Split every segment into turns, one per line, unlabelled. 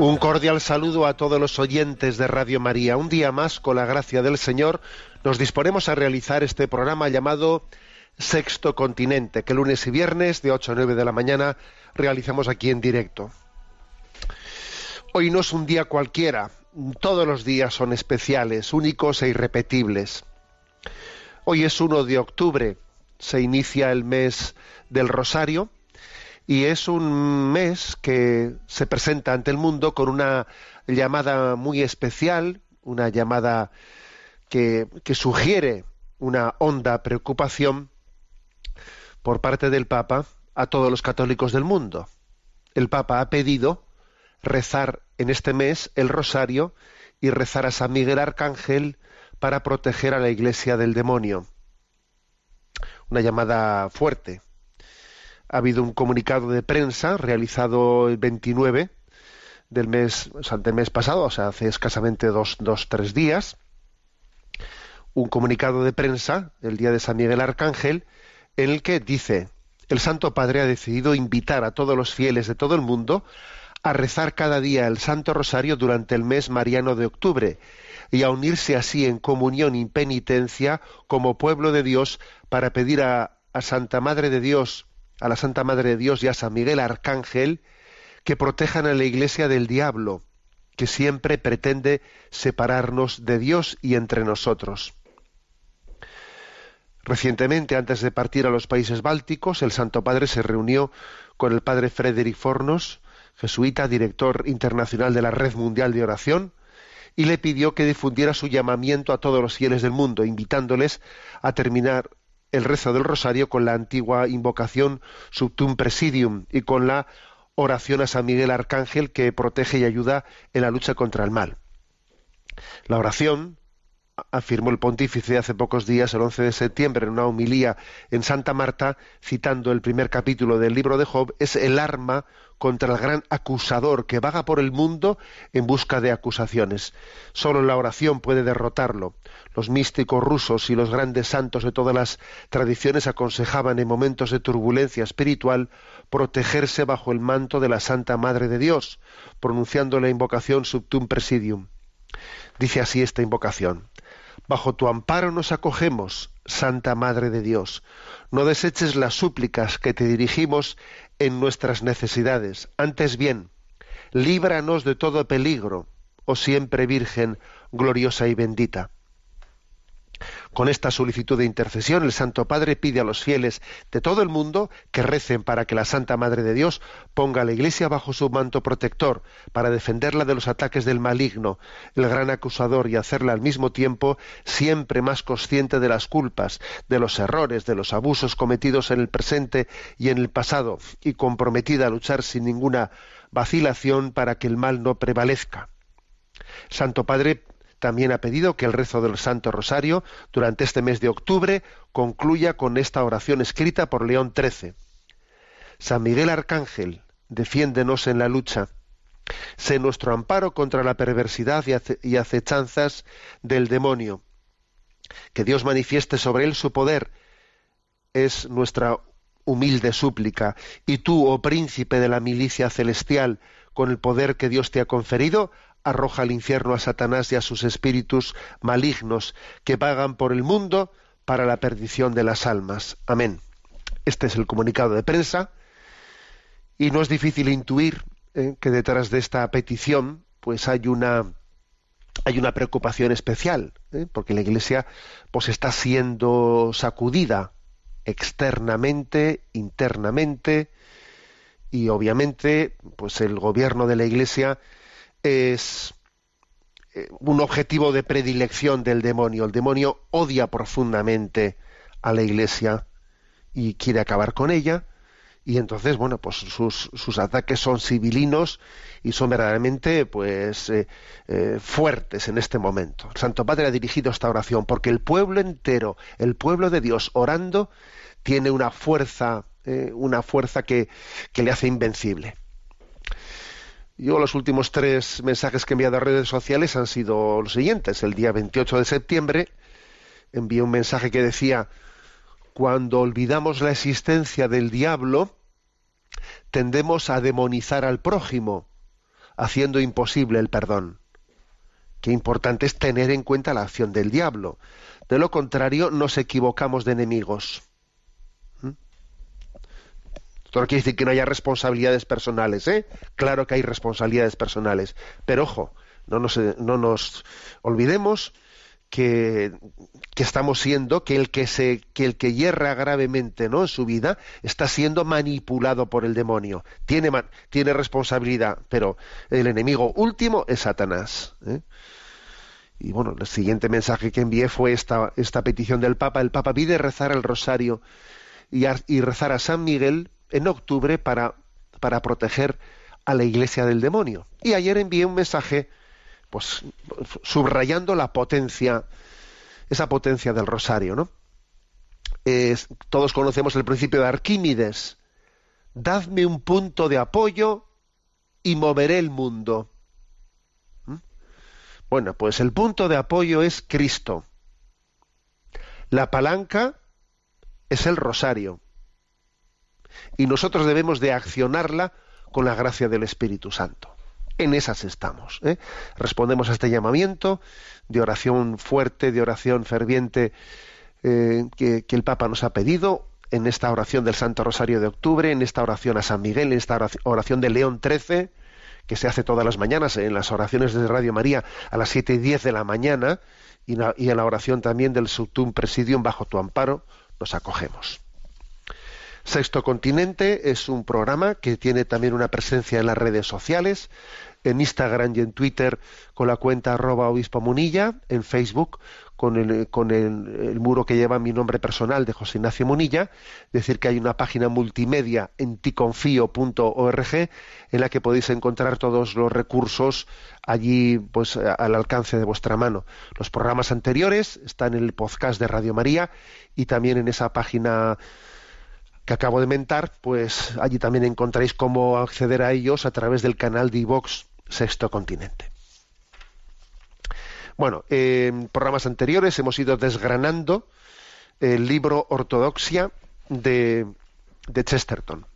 Un cordial saludo a todos los oyentes de Radio María. Un día más, con la gracia del Señor, nos disponemos a realizar este programa llamado Sexto Continente, que lunes y viernes de 8 a 9 de la mañana realizamos aquí en directo. Hoy no es un día cualquiera, todos los días son especiales, únicos e irrepetibles. Hoy es 1 de octubre, se inicia el mes del Rosario, y es un mes que se presenta ante el mundo con una llamada muy especial, una llamada que, sugiere una honda preocupación por parte del Papa a todos los católicos del mundo. El Papa ha pedido rezar en este mes el rosario y rezar a San Miguel Arcángel para proteger a la Iglesia del demonio. Una llamada fuerte ha habido un comunicado de prensa realizado el 29 del mes, o mes pasado, o sea, hace escasamente dos, dos, tres días, un comunicado de prensa el día de San Miguel Arcángel, en el que dice, el Santo Padre ha decidido invitar a todos los fieles de todo el mundo a rezar cada día el Santo Rosario durante el mes mariano de octubre y a unirse así en comunión y penitencia como pueblo de Dios para pedir a Santa Madre de Dios, a la Santa Madre de Dios y a San Miguel Arcángel que protejan a la Iglesia del diablo, que siempre pretende separarnos de Dios y entre nosotros. Recientemente, antes de partir a los países bálticos, el Santo Padre se reunió con el Padre Frederick Fornos, jesuita, director internacional de la Red Mundial de Oración, y le pidió que difundiera su llamamiento a todos los fieles del mundo, invitándoles a terminar el rezo del rosario con la antigua invocación Subtum Presidium y con la oración a San Miguel Arcángel que protege y ayuda en la lucha contra el mal. La oración, afirmó el pontífice hace pocos días, el 11 de septiembre, en una homilía en Santa Marta, citando el primer capítulo del libro de Job, es el arma contra el gran acusador que vaga por el mundo en busca de acusaciones. Solo la oración puede derrotarlo. Los místicos rusos y los grandes santos de todas las tradiciones aconsejaban en momentos de turbulencia espiritual protegerse bajo el manto de la Santa Madre de Dios, pronunciando la invocación Subtum Presidium. Dice así esta invocación. Bajo tu amparo nos acogemos, Santa Madre de Dios. No deseches las súplicas que te dirigimos en nuestras necesidades. Antes bien, líbranos de todo peligro, oh siempre Virgen, gloriosa y bendita. Con esta solicitud de intercesión, el Santo Padre pide a los fieles de todo el mundo que recen para que la Santa Madre de Dios ponga a la Iglesia bajo su manto protector, para defenderla de los ataques del maligno, el gran acusador, y hacerla al mismo tiempo siempre más consciente de las culpas, de los errores, de los abusos cometidos en el presente y en el pasado, y comprometida a luchar sin ninguna vacilación para que el mal no prevalezca. Santo Padre también ha pedido que el rezo del Santo Rosario durante este mes de octubre concluya con esta oración escrita por León XIII. San Miguel Arcángel, defiéndenos en la lucha. Sé nuestro amparo contra la perversidad y acechanzas del demonio. Que Dios manifieste sobre él su poder es nuestra humilde súplica. Y tú, oh príncipe de la milicia celestial, con el poder que Dios te ha conferido, arroja al infierno a Satanás y a sus espíritus malignos que vagan por el mundo para la perdición de las almas. Amén. Este es el comunicado de prensa y no es difícil intuir eh, que detrás de esta petición pues hay una hay una preocupación especial eh, porque la Iglesia pues está siendo sacudida externamente, internamente y obviamente pues el gobierno de la Iglesia es, eh, un objetivo de predilección del demonio. El demonio odia profundamente a la Iglesia y quiere acabar con ella. Y entonces, bueno, pues sus, sus ataques son civilinos y son verdaderamente, pues, eh, eh, fuertes en este momento. El Santo Padre ha dirigido esta oración porque el pueblo entero, el pueblo de Dios orando, tiene una fuerza, una fuerza que, que le hace invencible. Yo los últimos tres mensajes que he enviado a redes sociales han sido los siguientes. El día 28 de septiembre envié un mensaje que decía, cuando olvidamos la existencia del diablo, tendemos a demonizar al prójimo, haciendo imposible el perdón. Qué importante es tener en cuenta la acción del diablo. De lo contrario, nos equivocamos de enemigos. Esto no quiere decir que no haya responsabilidades personales, ¿eh? Claro que hay responsabilidades personales. Pero ojo, no nos, no nos olvidemos que, estamos siendo, que el que se, que el que hierra gravemente ¿no? en su vida está siendo manipulado por el demonio. Tiene, tiene responsabilidad, pero el enemigo último es Satanás. ¿eh? Y bueno, el siguiente mensaje que envié fue esta, esta petición del Papa. El Papa pide rezar el rosario y rezar a San Miguel en octubre para, para proteger a la iglesia del demonio. Y ayer envié un mensaje pues subrayando la potencia, esa potencia del rosario, ¿no? todos conocemos el principio de Arquímedes. Dadme un punto de apoyo y moveré el mundo. ¿Mm? Bueno, pues el punto de apoyo es Cristo. La palanca es el rosario y nosotros debemos de accionarla con la gracia del Espíritu Santo. En esas estamos. ¿eh? Respondemos a este llamamiento de oración fuerte, de oración ferviente eh, que, el Papa nos ha pedido en esta oración del Santo Rosario de octubre, en esta oración a San Miguel, en esta oración de León XIII, que se hace todas las mañanas en las oraciones de Radio María a las siete y diez de la mañana, y en la oración también del Subtum Presidium bajo tu amparo, nos acogemos. Sexto Continente es un programa que tiene también una presencia en las redes sociales, en Instagram y en Twitter con la cuenta arroba obispo munilla, en Facebook con, el, con el, muro que lleva mi nombre personal de José Ignacio Munilla, decir que hay una página multimedia en ticonfío.org en la que podéis encontrar todos los recursos allí pues al alcance de vuestra mano. Los programas anteriores están en el podcast de Radio María y también en esa página que acabo de mentar, pues allí también encontráis cómo acceder a ellos a través del canal de iVox Sexto Continente. Bueno, en programas anteriores hemos ido desgranando el libro Ortodoxia de, de Chesterton.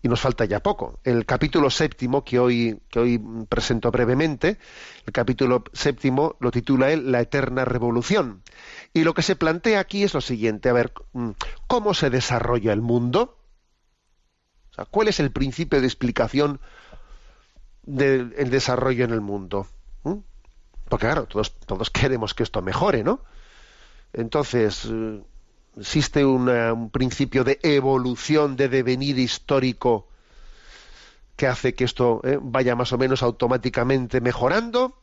Y nos falta ya poco. El capítulo séptimo, que hoy, que hoy presento brevemente, el capítulo séptimo lo titula él La Eterna Revolución. Y lo que se plantea aquí es lo siguiente, a ver, mm, ¿cómo se desarrolla el mundo? ¿Cuál es el principio de explicación del desarrollo en el mundo? ¿Mm? Porque claro, todos, todos queremos que esto mejore, ¿no? Entonces, eh, existe un principio de evolución, de devenir histórico que hace que esto eh, vaya más o menos automáticamente mejorando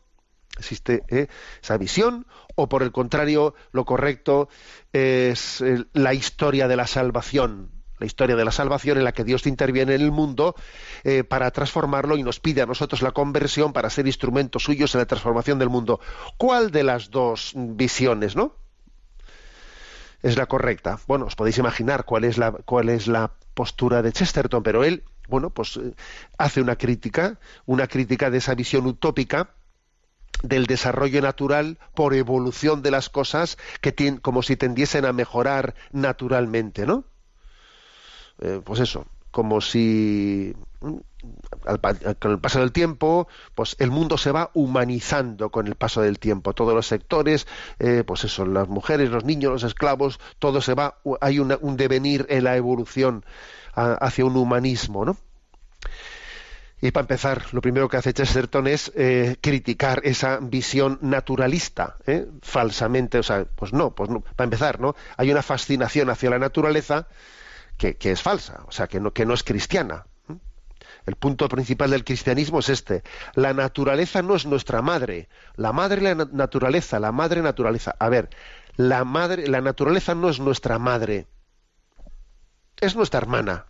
existe ¿eh? esa visión o por el contrario lo correcto es eh, la historia de la salvación la historia de la salvación en la que Dios interviene en el mundo eh, para transformarlo y nos pide a nosotros la conversión para ser instrumentos suyos en la transformación del mundo. ¿Cuál de las dos visiones, no? Es la correcta. Bueno, os podéis imaginar cuál es la, cuál es la postura de Chesterton, pero él, bueno, pues hace una crítica, una crítica de esa visión utópica del desarrollo natural por evolución de las cosas que tienen, como si tendiesen a mejorar naturalmente, ¿no? Eh, pues eso, como si mm, con el paso del tiempo, pues el mundo se va humanizando con el paso del tiempo. Todos los sectores, eh, pues eso, las mujeres, los niños, los esclavos, todo se va, hay un devenir en la evolución hacia un humanismo, ¿no? Y para empezar, lo primero que hace Chesterton es eh, criticar esa visión naturalista, ¿eh? falsamente, o sea, pues no, pues no, para empezar, ¿no? Hay una fascinación hacia la naturaleza que, es falsa, o sea, que no, que no es cristiana. El punto principal del cristianismo es este. La naturaleza no es nuestra madre. La madre la naturaleza, la madre naturaleza. A ver, la madre, la naturaleza no es nuestra madre. Es nuestra hermana.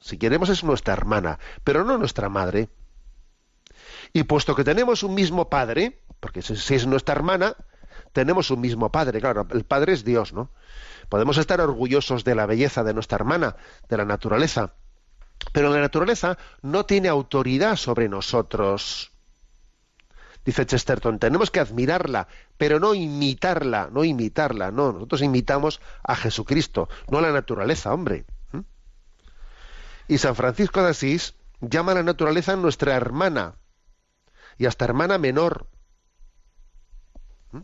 Si queremos es nuestra hermana, pero no nuestra madre. Y puesto que tenemos un mismo padre, porque si es nuestra hermana, tenemos un mismo padre. Claro, el padre es Dios, ¿no? Podemos estar orgullosos de la belleza de nuestra hermana, de la naturaleza, pero la naturaleza no tiene autoridad sobre nosotros. Dice Chesterton, tenemos que admirarla, pero no imitarla, no imitarla, no, nosotros imitamos a Jesucristo, no a la naturaleza, hombre. Y San Francisco de Asís llama a la naturaleza nuestra hermana, y hasta hermana menor. ¿Mm?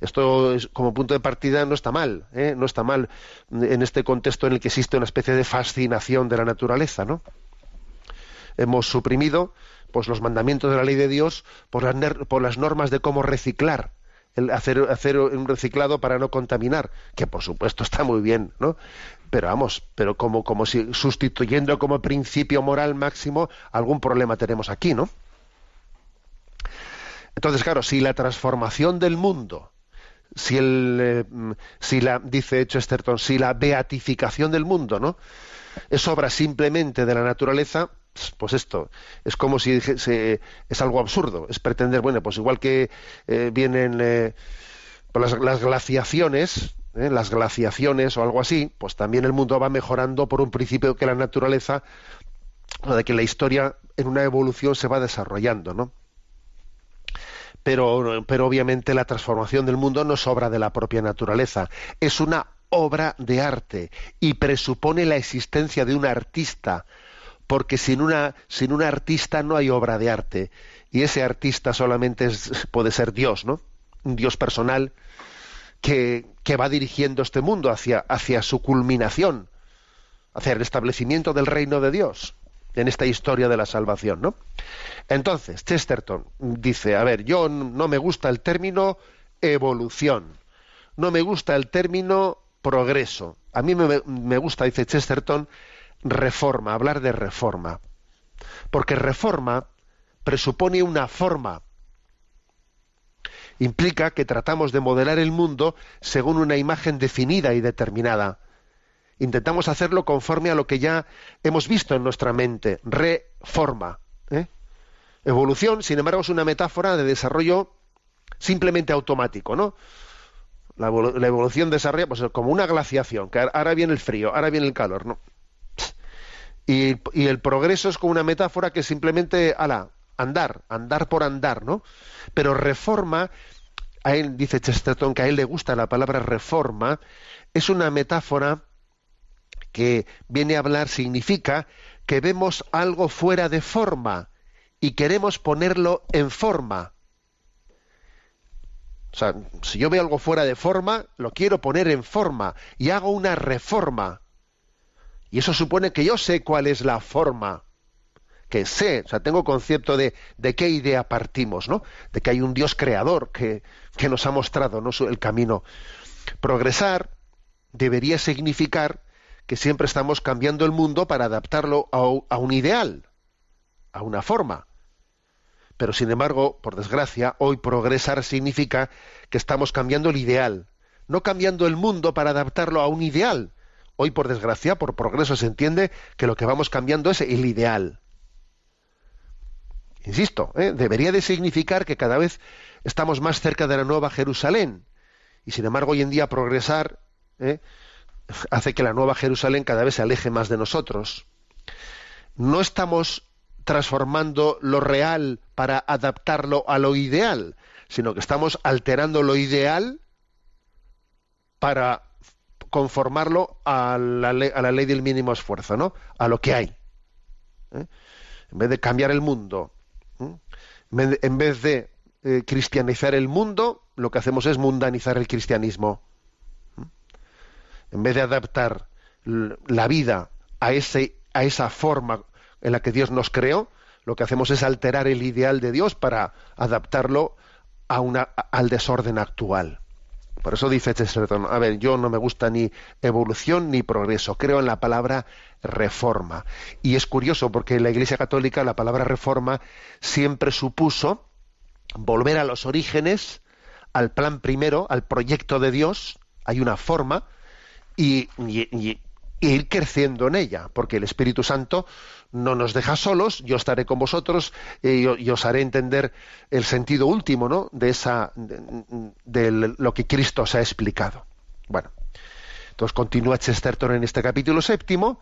esto como punto de partida no está mal, ¿eh? no está mal en este contexto en el que existe una especie de fascinación de la naturaleza, ¿no? Hemos suprimido pues los mandamientos de la ley de Dios por las, por las normas de cómo reciclar, el hacer, hacer un reciclado para no contaminar, que por supuesto está muy bien, ¿no? Pero vamos, pero como, como si sustituyendo como principio moral máximo algún problema tenemos aquí, ¿no? Entonces, claro, si la transformación del mundo si el eh, si la dice Chesterton si la beatificación del mundo no es obra simplemente de la naturaleza pues esto es como si es algo absurdo es pretender bueno pues igual que eh, vienen eh, las, glaciaciones las glaciaciones o algo así pues también el mundo va mejorando por un principio que la naturaleza o de que la historia en una evolución se va desarrollando no pero, pero obviamente la transformación del mundo no es obra de la propia naturaleza, es una obra de arte y presupone la existencia de un artista, porque sin una, sin un artista no hay obra de arte, y ese artista solamente puede ser Dios, ¿no? Un Dios personal que, va dirigiendo este mundo hacia, hacia su culminación, hacia el establecimiento del reino de Dios en esta historia de la salvación, ¿no? Entonces, Chesterton dice, a ver, yo no me gusta el término evolución, no me gusta el término progreso. A mí me gusta, dice Chesterton, reforma, hablar de reforma. Porque reforma presupone una forma. Implica que tratamos de modelar el mundo según una imagen definida y determinada intentamos hacerlo conforme a lo que ya hemos visto en nuestra mente, reforma. ¿eh? Evolución, sin embargo, es una metáfora de desarrollo simplemente automático, ¿no? La, evolución desarrolla pues, como una glaciación, que ahora viene el frío, ahora viene el calor, ¿no? Y, el progreso es como una metáfora que simplemente, ala, andar, andar por andar, ¿no? Pero reforma, a él dice Chesterton que a él le gusta la palabra reforma, es una metáfora que viene a hablar significa que vemos algo fuera de forma y queremos ponerlo en forma. O sea, si yo veo algo fuera de forma, lo quiero poner en forma y hago una reforma. Y eso supone que yo sé cuál es la forma. Que sé, o sea, tengo concepto de, de qué idea partimos, ¿no? De que hay un Dios creador que, que nos ha mostrado el camino. Progresar debería significar que siempre estamos cambiando el mundo para adaptarlo a, un ideal, a una forma. Pero sin embargo, por desgracia, hoy progresar significa que estamos cambiando el ideal, no cambiando el mundo para adaptarlo a un ideal. Hoy, por desgracia, por progreso se entiende que lo que vamos cambiando es el ideal. Insisto, ¿eh? debería de significar que cada vez estamos más cerca de la nueva Jerusalén. Y sin embargo, hoy en día progresar ¿eh? hace que la nueva Jerusalén cada vez se aleje más de nosotros. No estamos transformando lo real para adaptarlo a lo ideal, sino que estamos alterando lo ideal para conformarlo a la, ley, del mínimo esfuerzo, ¿no? A lo que hay. ¿eh? En vez de cambiar el mundo, en vez de eh, cristianizar el mundo, lo que hacemos es mundanizar el cristianismo en vez de adaptar la vida a, ese, a esa forma en la que Dios nos creó, lo que hacemos es alterar el ideal de Dios para adaptarlo a una, al desorden actual. Por eso dice Chesterton, a ver, yo no me gusta ni evolución ni progreso, creo en la palabra reforma. Y es curioso porque en la Iglesia Católica la palabra reforma siempre supuso volver a los orígenes, al plan primero, al proyecto de Dios, hay una forma, y, ir creciendo en ella, porque el Espíritu Santo no nos deja solos, yo estaré con vosotros y, os haré entender el sentido último ¿no? de, esa, de, lo que Cristo se ha explicado. Bueno, entonces continúa Chesterton en este capítulo séptimo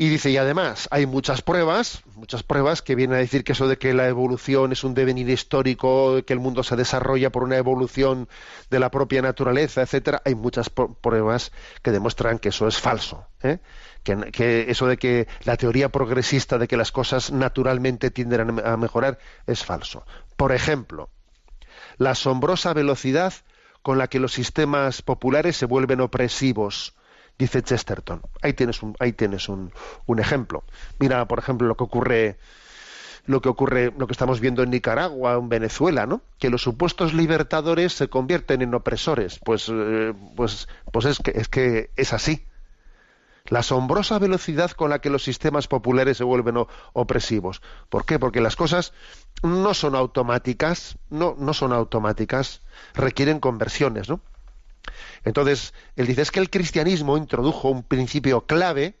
y dice, y además hay muchas pruebas, muchas pruebas que vienen a decir que eso de que la evolución es un devenir histórico, que el mundo se desarrolla por una evolución de la propia naturaleza, etcétera, hay muchas pruebas que demuestran que eso es falso. ¿eh? Que, eso de que la teoría progresista de que las cosas naturalmente tienden a mejorar es falso. Por ejemplo, la asombrosa velocidad con la que los sistemas populares se vuelven opresivos dice Chesterton. Ahí tienes un, ahí tienes un, ejemplo. Mira, por ejemplo, lo que ocurre lo que ocurre, lo que estamos viendo en Nicaragua, en Venezuela, ¿no? Que los supuestos libertadores se convierten en opresores. Pues, eh, pues, pues es que, es que es así. La asombrosa velocidad con la que los sistemas populares se vuelven opresivos. ¿Por qué? Porque las cosas no son automáticas, no, no son automáticas, requieren conversiones, ¿no? Entonces, él dice, es que el cristianismo introdujo un principio clave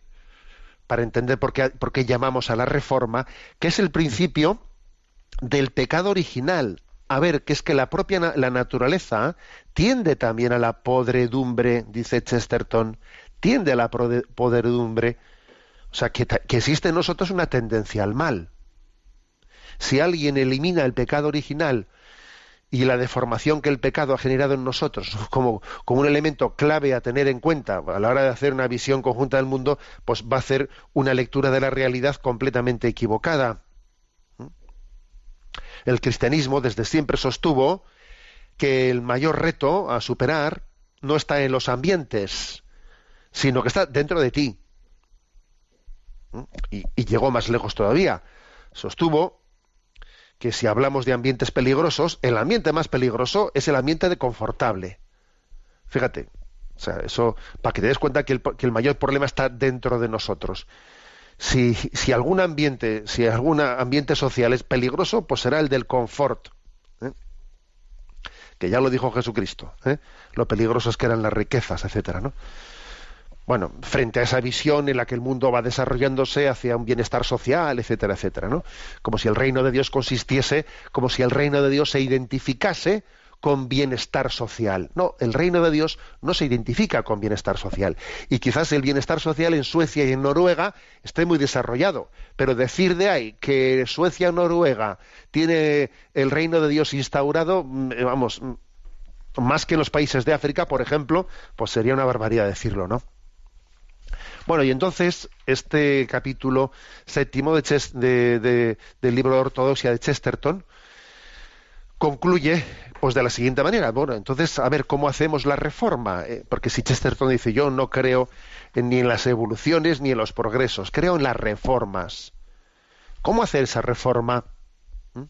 para entender por qué, por qué llamamos a la reforma, que es el principio del pecado original. A ver, que es que la propia la naturaleza tiende también a la podredumbre, dice Chesterton, tiende a la podredumbre. O sea, que, que existe en nosotros una tendencia al mal. Si alguien elimina el pecado original y la deformación que el pecado ha generado en nosotros como, como, un elemento clave a tener en cuenta a la hora de hacer una visión conjunta del mundo, pues va a hacer una lectura de la realidad completamente equivocada. El cristianismo desde siempre sostuvo que el mayor reto a superar no está en los ambientes, sino que está dentro de ti. Y, y llegó más lejos todavía. Sostuvo que si hablamos de ambientes peligrosos, el ambiente más peligroso es el ambiente de confortable. Fíjate, o sea, eso, para que te des cuenta que el, mayor problema está dentro de nosotros. Si, si, algún ambiente, si algún ambiente social es peligroso, pues será el del confort. ¿eh? Que ya lo dijo Jesucristo. ¿eh? Lo peligrosos que eran las riquezas, etcétera, ¿no? Bueno, frente a esa visión en la que el mundo va desarrollándose hacia un bienestar social, etcétera, etcétera, ¿no? Como si el reino de Dios consistiese, como si el reino de Dios se identificase con bienestar social. No, el reino de Dios no se identifica con bienestar social. Y quizás el bienestar social en Suecia y en Noruega esté muy desarrollado, pero decir de ahí que Suecia o Noruega tiene el reino de Dios instaurado, mm, vamos, mm, más que en los países de África, por ejemplo, pues sería una barbaridad decirlo, ¿no? Bueno, y entonces este capítulo séptimo de, del libro de Ortodoxia de Chesterton concluye pues de la siguiente manera. Bueno, entonces, a ver, ¿cómo hacemos la reforma? Eh, porque si Chesterton dice, yo no creo ni en las evoluciones ni en los progresos, creo en las reformas. ¿Cómo hacer esa reforma? ¿Mm?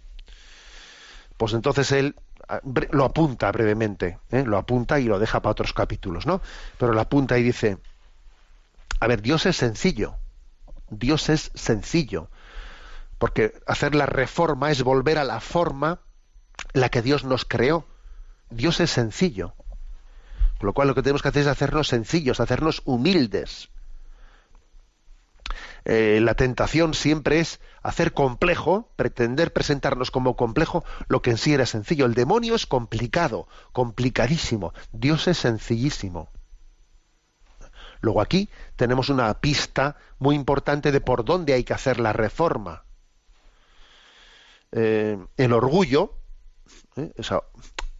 Pues entonces él ah, lo apunta brevemente, ¿eh? lo apunta y lo deja para otros capítulos, ¿no? Pero lo apunta y dice, a ver, Dios es sencillo. Dios es sencillo. Porque hacer la reforma es volver a la forma en la que Dios nos creó. Dios es sencillo. Con lo cual lo que tenemos que hacer es hacernos sencillos, hacernos humildes. Eh, la tentación siempre es hacer complejo, pretender presentarnos como complejo lo que en sí era sencillo. El demonio es complicado, complicadísimo. Dios es sencillísimo. Luego aquí tenemos una pista muy importante de por dónde hay que hacer la reforma. Eh, el orgullo, eh,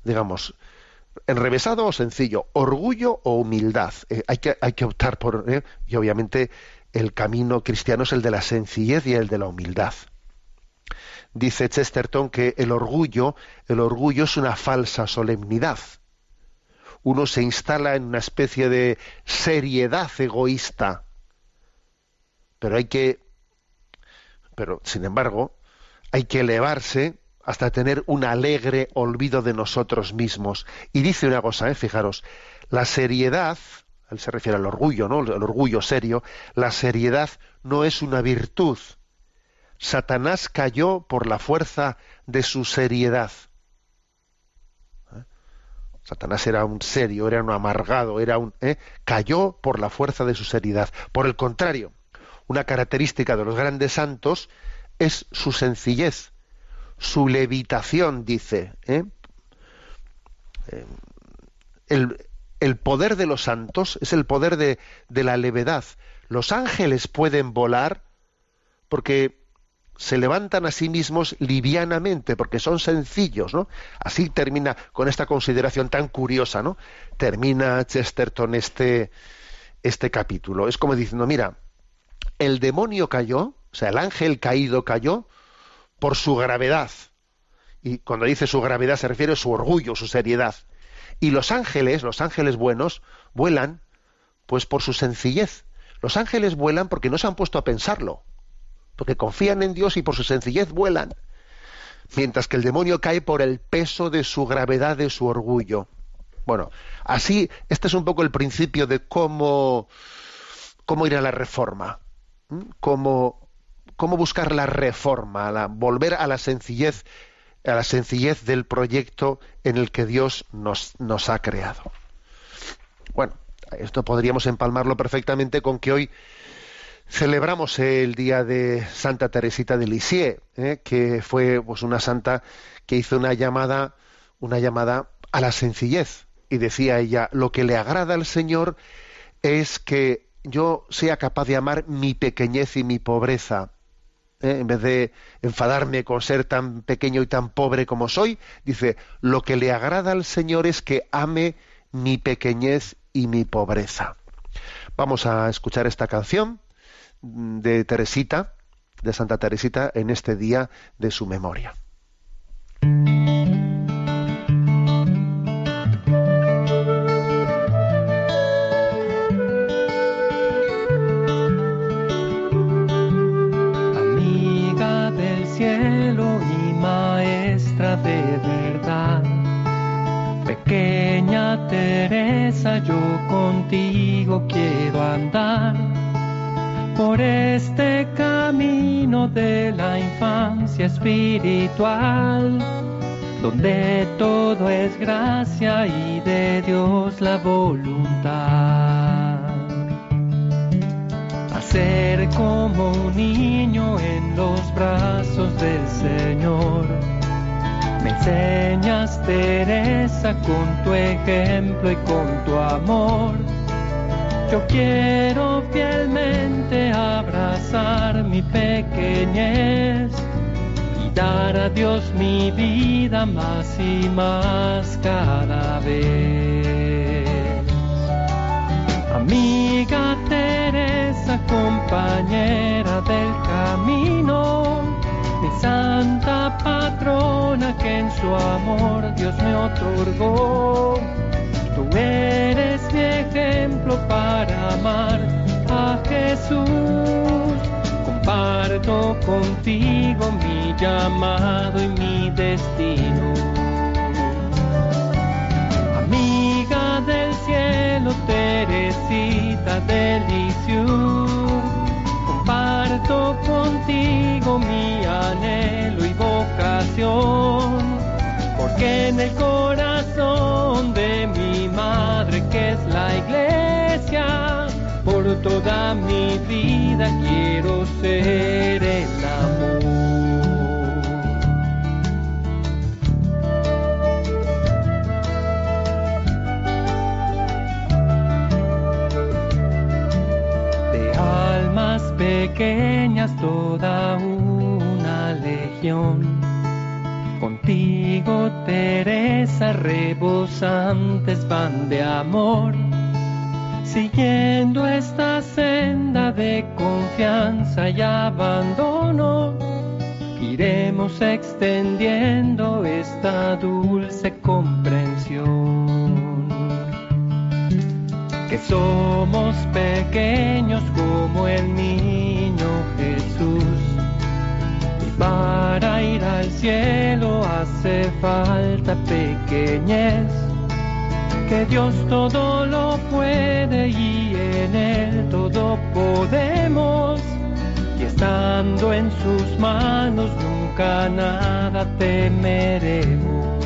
digamos, enrevesado o sencillo, orgullo o humildad. Eh, hay, que, hay que optar por, y obviamente el camino cristiano es el de la sencillez y el de la humildad. Dice Chesterton que el orgullo, el orgullo es una falsa solemnidad uno se instala en una especie de seriedad egoísta. Pero hay que, pero sin embargo, hay que elevarse hasta tener un alegre olvido de nosotros mismos. Y dice una cosa, ¿eh? fijaros, la seriedad, él se refiere al orgullo, ¿no? El orgullo serio, la seriedad no es una virtud. Satanás cayó por la fuerza de su seriedad. Satanás era un serio, era un amargado, era un ¿eh? cayó por la fuerza de su seriedad. Por el contrario, una característica de los grandes santos es su sencillez, su levitación, dice. ¿eh? Eh, el, poder de los santos es el poder de, de la levedad. Los ángeles pueden volar porque se levantan a sí mismos livianamente, porque son sencillos, ¿no? Así termina con esta consideración tan curiosa, ¿no? Termina Chesterton este, este capítulo. Es como diciendo, mira, el demonio cayó, o sea, el ángel caído cayó por su gravedad. Y cuando dice su gravedad se refiere a su orgullo, su seriedad. Y los ángeles, los ángeles buenos, vuelan pues por su sencillez. Los ángeles vuelan porque no se han puesto a pensarlo, porque confían en Dios y por su sencillez vuelan. Mientras que el demonio cae por el peso de su gravedad, de su orgullo. Bueno, así, este es un poco el principio de cómo, cómo ir a la reforma, cómo, cómo buscar la reforma, volver a la sencillez, a la sencillez del proyecto en el que Dios nos, nos ha creado. Bueno, esto podríamos empalmarlo perfectamente con que hoy celebramos el día de Santa Teresita de Lisieux, ¿eh? que fue pues una santa que hizo una llamada, una llamada a la sencillez. Y decía ella, lo que le agrada al Señor es que yo sea capaz de amar mi pequeñez y mi pobreza. ¿eh? en vez de enfadarme con ser tan pequeño y tan pobre como soy, dice, lo que le agrada al Señor es que ame mi pequeñez y mi pobreza. Vamos a escuchar esta canción de Teresita, de Santa Teresita, en este día de su memoria.
Pequeña Teresa, yo contigo quiero andar por este camino de la infancia espiritual, donde todo es gracia y de Dios la voluntad. Hacer como un niño en los brazos del Señor me enseñas, Teresa, con tu ejemplo y con tu amor. Yo quiero fielmente abrazar mi pequeñez y dar a Dios mi vida más y más cada vez. Amiga Teresa, compañera del camino, mi santa patrona que en su amor Dios me otorgó. Tú eres mi ejemplo para amar a Jesús. Comparto contigo mi llamado y mi destino. Amiga del cielo, Teresita deliciosa comparto contigo mi anhelo y vocación, porque en el corazón la iglesia, por toda mi vida quiero ser el amor. pequeñas toda una legión. Teresa, rebosantes van de amor, siguiendo esta senda de confianza y abandono. Iremos extendiendo esta dulce comprensión que somos pequeños como el niño para ir al cielo hace falta pequeñez, que Dios todo lo puede y en Él todo podemos. Y estando en sus manos nunca nada temeremos.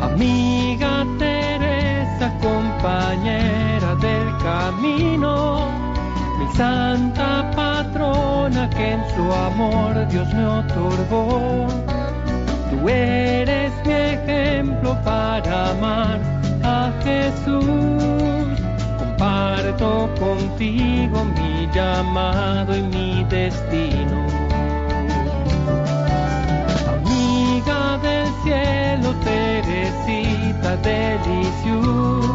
Amiga Teresa, compañera del camino, mi santa patrona que en su amor Dios me otorgó. Tú eres mi ejemplo para amar a Jesús. Comparto contigo mi llamado y mi destino. Amiga del cielo, Teresita delicious,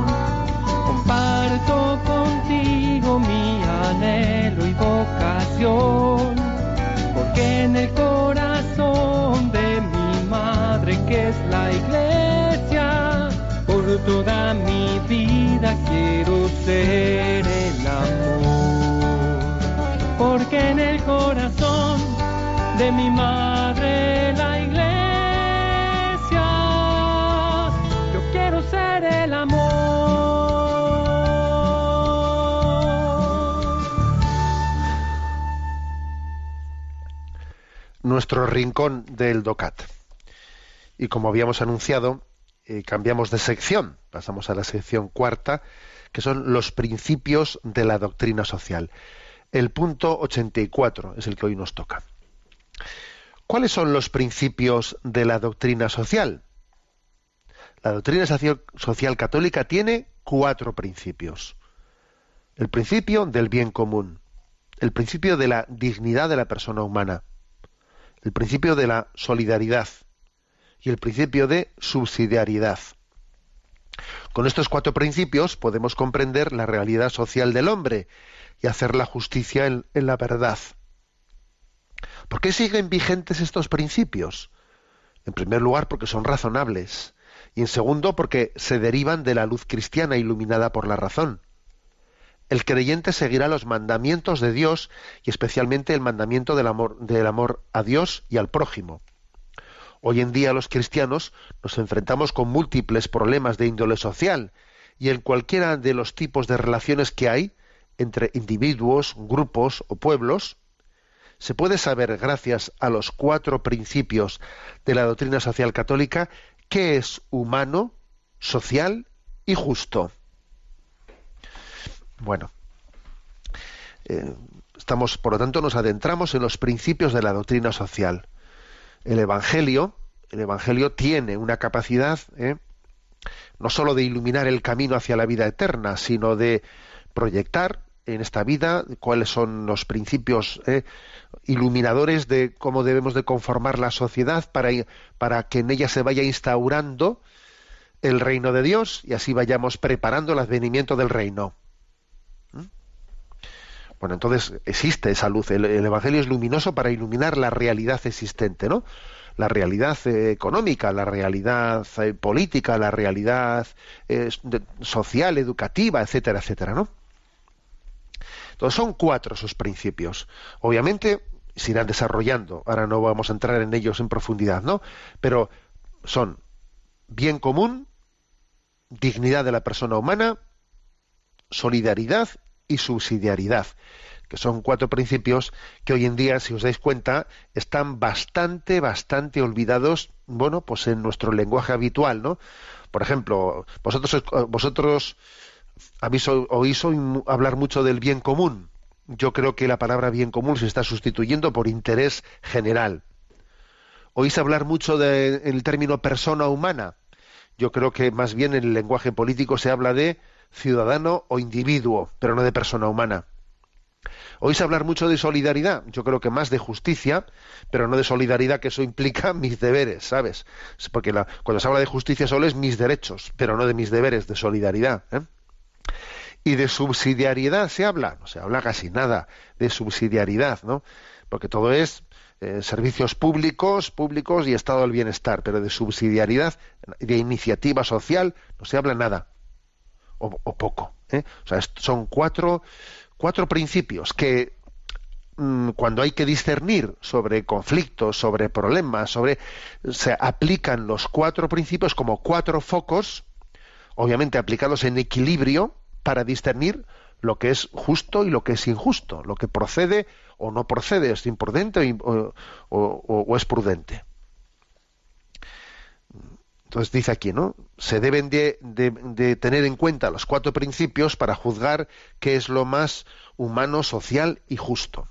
comparto contigo mi anhelo y vocación, porque en el corazón de mi madre que es la iglesia, por toda mi vida quiero ser el amor, porque en el corazón de mi madre
nuestro rincón del DOCAT. Y como habíamos anunciado, eh, cambiamos de sección, pasamos a la sección cuarta, que son los principios de la doctrina social. El punto 84 es el que hoy nos toca. ¿Cuáles son los principios de la doctrina social? La doctrina social católica tiene cuatro principios. El principio del bien común, el principio de la dignidad de la persona humana, el principio de la solidaridad y el principio de subsidiariedad. Con estos cuatro principios podemos comprender la realidad social del hombre y hacer la justicia en, en la verdad. ¿Por qué siguen vigentes estos principios? En primer lugar, porque son razonables. Y en segundo, porque se derivan de la luz cristiana iluminada por la razón. El creyente seguirá los mandamientos de Dios y especialmente el mandamiento del amor, a Dios y al prójimo. Hoy en día los cristianos nos enfrentamos con múltiples problemas de índole social y en cualquiera de los tipos de relaciones que hay entre individuos, grupos o pueblos, se puede saber, gracias a los cuatro principios de la doctrina social católica, qué es humano, social y justo. Bueno, eh, estamos, por lo tanto, nos adentramos en los principios de la doctrina social. El Evangelio, el Evangelio tiene una capacidad, eh, no sólo de iluminar el camino hacia la vida eterna, sino de proyectar en esta vida cuáles son los principios eh, iluminadores de cómo debemos de conformar la sociedad para, para que en ella se vaya instaurando el reino de Dios y así vayamos preparando el advenimiento del reino. Bueno, entonces existe esa luz. El, el, Evangelio es luminoso para iluminar la realidad existente, ¿no? La realidad eh, económica, la realidad eh, política, la realidad eh, social, educativa, etcétera, etcétera, ¿no? Entonces son cuatro esos principios. Obviamente se irán desarrollando. Ahora no vamos a entrar en ellos en profundidad, ¿no? Pero son bien común, dignidad de la persona humana, solidaridad y subsidiariedad, que son cuatro principios que hoy en día, si os dais cuenta, están bastante, bastante olvidados, bueno, pues en nuestro lenguaje habitual, ¿no? Por ejemplo, vosotros, vosotros habéis oído hablar mucho del bien común. Yo creo que la palabra bien común se está sustituyendo por interés general. Oís hablar mucho del término persona humana. Yo creo que más bien en el lenguaje político se habla de ciudadano o individuo, pero no de persona humana. Oís hablar mucho de solidaridad, yo creo que más de justicia, pero no de solidaridad, que eso implica mis deberes, ¿sabes? Porque la, cuando se habla de justicia solo es mis derechos, pero no de mis deberes, de solidaridad. ¿eh? Y de subsidiariedad se habla, no se habla casi nada de subsidiariedad, ¿no? Porque todo es eh, servicios públicos, públicos y estado del bienestar, pero de subsidiariedad, de iniciativa social, no se habla nada, o, poco. ¿eh? O sea, son cuatro, cuatro principios que mm, cuando hay que discernir sobre conflictos, sobre problemas, sobre se aplican los cuatro principios como cuatro focos, obviamente aplicados en equilibrio para discernir lo que es justo y lo que es injusto, lo que procede o no procede, es imprudente o, es prudente. Entonces dice aquí, ¿no? Se deben de, tener en cuenta los cuatro principios para juzgar qué es lo más humano, social y justo.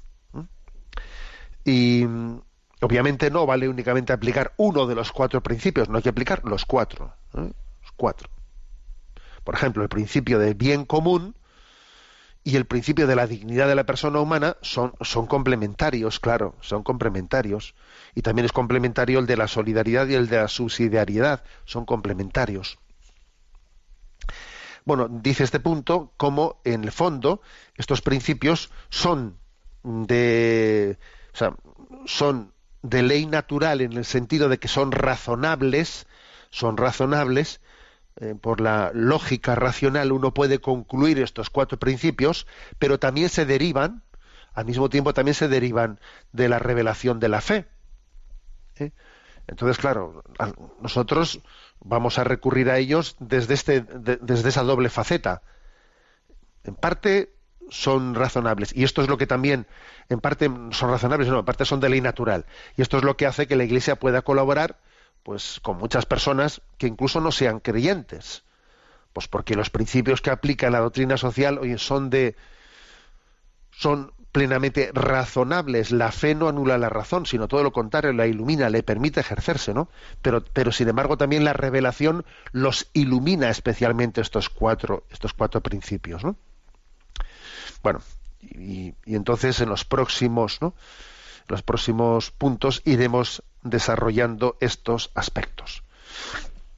Y obviamente no vale únicamente aplicar uno de los cuatro principios, no hay que aplicar los cuatro. ¿eh? Los cuatro. Por ejemplo, el principio del bien común y el principio de la dignidad de la persona humana son, son complementarios, claro, son complementarios. Y también es complementario el de la solidaridad y el de la subsidiariedad, son complementarios. Bueno, dice este punto como en el fondo estos principios son de, son de ley natural en el sentido de que son razonables, son razonables eh, por la lógica racional uno puede concluir estos cuatro principios, pero también se derivan, al mismo tiempo también se derivan de la revelación de la fe. Entonces, claro, nosotros vamos a recurrir a ellos desde, este, desde esa doble faceta. En parte son razonables y esto es lo que también en parte son razonables no en parte son de ley natural y esto es lo que hace que la iglesia pueda colaborar pues con muchas personas que incluso no sean creyentes. Pues porque los principios que aplica la doctrina social hoy son de son plenamente razonables. La fe no anula la razón, sino todo lo contrario, la ilumina, le permite ejercerse, ¿no? Pero, pero sin embargo también la revelación los ilumina especialmente estos cuatro, estos cuatro principios, ¿no? Bueno, y, y entonces en los próximos, ¿no? los próximos puntos iremos desarrollando estos aspectos.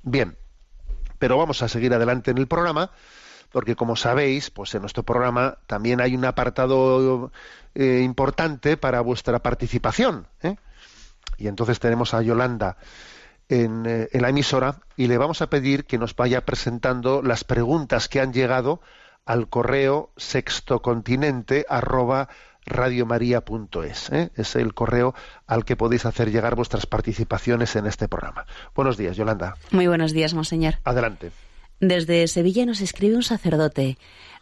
Bien, pero vamos a seguir adelante en el programa porque como sabéis, pues en nuestro programa también hay un apartado eh, importante para vuestra participación. ¿eh? Y entonces tenemos a Yolanda en, eh, en, la emisora y le vamos a pedir que nos vaya presentando las preguntas que han llegado al correo sextocontinente radiomaria.es. ¿eh? Es el correo al que podéis hacer llegar vuestras participaciones en este programa. Buenos días, Yolanda.
Muy buenos días, monseñor.
Adelante.
Desde Sevilla nos escribe un sacerdote.